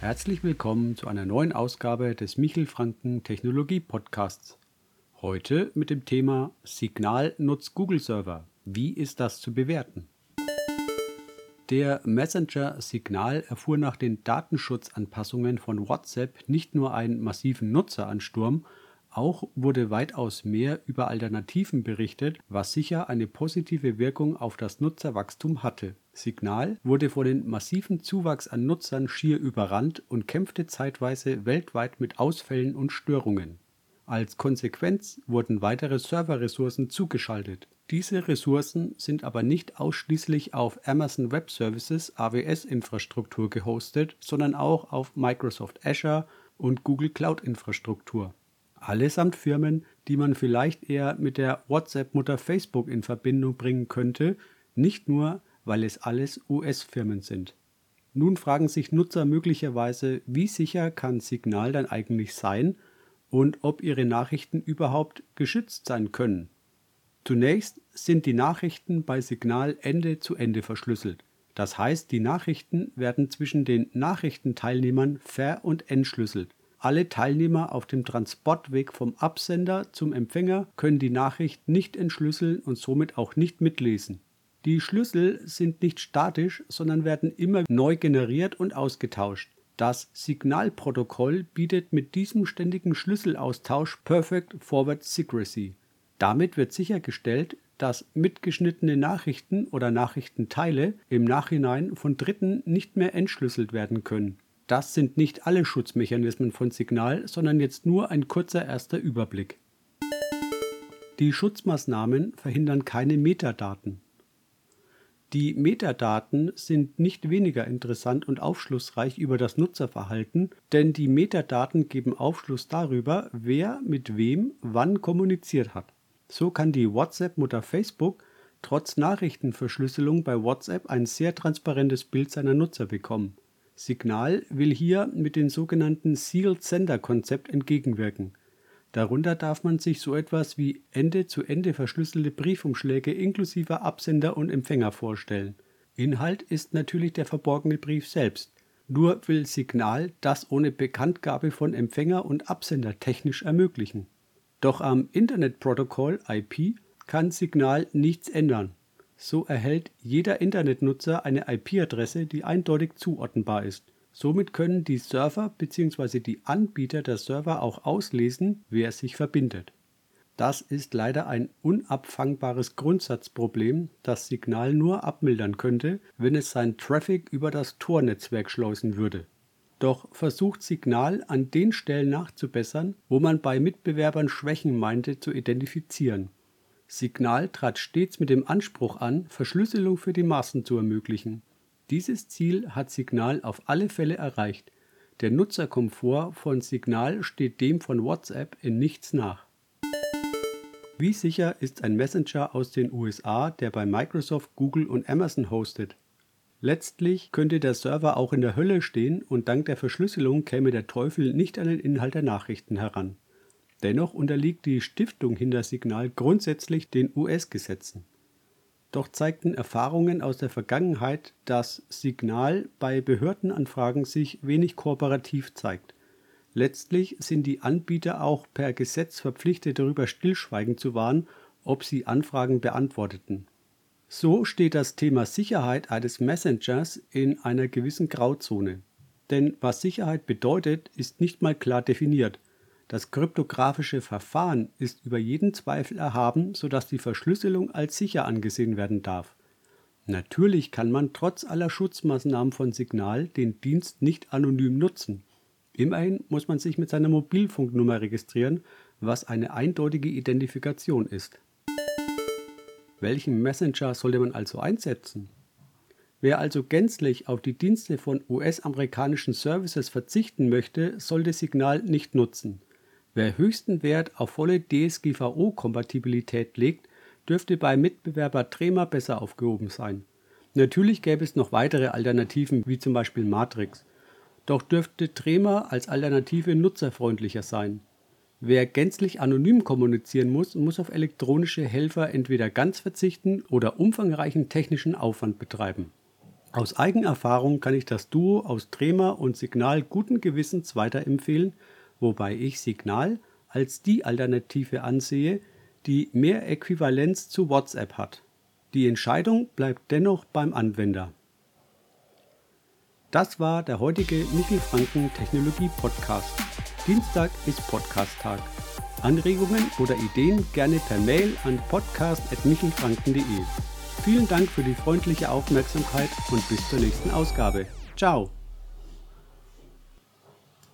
Herzlich willkommen zu einer neuen Ausgabe des Michel Franken Technologie Podcasts. Heute mit dem Thema Signal nutzt Google Server. Wie ist das zu bewerten? Der Messenger Signal erfuhr nach den Datenschutzanpassungen von WhatsApp nicht nur einen massiven Nutzeransturm, auch wurde weitaus mehr über Alternativen berichtet, was sicher eine positive Wirkung auf das Nutzerwachstum hatte. Signal wurde vor den massiven Zuwachs an Nutzern schier überrannt und kämpfte zeitweise weltweit mit Ausfällen und Störungen. Als Konsequenz wurden weitere Serverressourcen zugeschaltet. Diese Ressourcen sind aber nicht ausschließlich auf Amazon Web Services AWS-Infrastruktur gehostet, sondern auch auf Microsoft Azure und Google Cloud Infrastruktur allesamt Firmen, die man vielleicht eher mit der WhatsApp-Mutter Facebook in Verbindung bringen könnte, nicht nur, weil es alles US-Firmen sind. Nun fragen sich Nutzer möglicherweise, wie sicher kann Signal dann eigentlich sein und ob ihre Nachrichten überhaupt geschützt sein können. Zunächst sind die Nachrichten bei Signal Ende zu Ende verschlüsselt. Das heißt, die Nachrichten werden zwischen den Nachrichtenteilnehmern ver- und entschlüsselt. Alle Teilnehmer auf dem Transportweg vom Absender zum Empfänger können die Nachricht nicht entschlüsseln und somit auch nicht mitlesen. Die Schlüssel sind nicht statisch, sondern werden immer neu generiert und ausgetauscht. Das Signalprotokoll bietet mit diesem ständigen Schlüsselaustausch Perfect Forward Secrecy. Damit wird sichergestellt, dass mitgeschnittene Nachrichten oder Nachrichtenteile im Nachhinein von Dritten nicht mehr entschlüsselt werden können. Das sind nicht alle Schutzmechanismen von Signal, sondern jetzt nur ein kurzer erster Überblick. Die Schutzmaßnahmen verhindern keine Metadaten. Die Metadaten sind nicht weniger interessant und aufschlussreich über das Nutzerverhalten, denn die Metadaten geben Aufschluss darüber, wer mit wem wann kommuniziert hat. So kann die WhatsApp-Mutter Facebook trotz Nachrichtenverschlüsselung bei WhatsApp ein sehr transparentes Bild seiner Nutzer bekommen. Signal will hier mit dem sogenannten Sealed Sender Konzept entgegenwirken. Darunter darf man sich so etwas wie Ende-zu-Ende verschlüsselte Briefumschläge inklusive Absender und Empfänger vorstellen. Inhalt ist natürlich der verborgene Brief selbst. Nur will Signal das ohne Bekanntgabe von Empfänger und Absender technisch ermöglichen. Doch am Internetprotokoll IP kann Signal nichts ändern. So erhält jeder Internetnutzer eine IP-Adresse, die eindeutig zuordnenbar ist. Somit können die Server bzw. die Anbieter der Server auch auslesen, wer sich verbindet. Das ist leider ein unabfangbares Grundsatzproblem, das Signal nur abmildern könnte, wenn es sein Traffic über das Tor-Netzwerk schleusen würde. Doch versucht Signal an den Stellen nachzubessern, wo man bei Mitbewerbern Schwächen meinte zu identifizieren. Signal trat stets mit dem Anspruch an, Verschlüsselung für die Massen zu ermöglichen. Dieses Ziel hat Signal auf alle Fälle erreicht. Der Nutzerkomfort von Signal steht dem von WhatsApp in nichts nach. Wie sicher ist ein Messenger aus den USA, der bei Microsoft, Google und Amazon hostet? Letztlich könnte der Server auch in der Hölle stehen und dank der Verschlüsselung käme der Teufel nicht an den Inhalt der Nachrichten heran. Dennoch unterliegt die Stiftung hinter Signal grundsätzlich den US-Gesetzen. Doch zeigten Erfahrungen aus der Vergangenheit, dass Signal bei Behördenanfragen sich wenig kooperativ zeigt. Letztlich sind die Anbieter auch per Gesetz verpflichtet, darüber Stillschweigen zu wahren, ob sie Anfragen beantworteten. So steht das Thema Sicherheit eines Messengers in einer gewissen Grauzone. Denn was Sicherheit bedeutet, ist nicht mal klar definiert. Das kryptografische Verfahren ist über jeden Zweifel erhaben, sodass die Verschlüsselung als sicher angesehen werden darf. Natürlich kann man trotz aller Schutzmaßnahmen von Signal den Dienst nicht anonym nutzen. Immerhin muss man sich mit seiner Mobilfunknummer registrieren, was eine eindeutige Identifikation ist. Welchen Messenger sollte man also einsetzen? Wer also gänzlich auf die Dienste von US-amerikanischen Services verzichten möchte, sollte Signal nicht nutzen. Wer höchsten Wert auf volle DSGVO-Kompatibilität legt, dürfte bei Mitbewerber Trema besser aufgehoben sein. Natürlich gäbe es noch weitere Alternativen wie zum Beispiel Matrix. Doch dürfte Trema als Alternative nutzerfreundlicher sein. Wer gänzlich anonym kommunizieren muss, muss auf elektronische Helfer entweder ganz verzichten oder umfangreichen technischen Aufwand betreiben. Aus Eigenerfahrung kann ich das Duo aus Trema und Signal guten Gewissens weiterempfehlen, wobei ich Signal als die Alternative ansehe, die mehr Äquivalenz zu WhatsApp hat. Die Entscheidung bleibt dennoch beim Anwender. Das war der heutige Michel Franken Technologie Podcast. Dienstag ist Podcast-Tag. Anregungen oder Ideen gerne per Mail an podcast.michelfranken.de. Vielen Dank für die freundliche Aufmerksamkeit und bis zur nächsten Ausgabe. Ciao!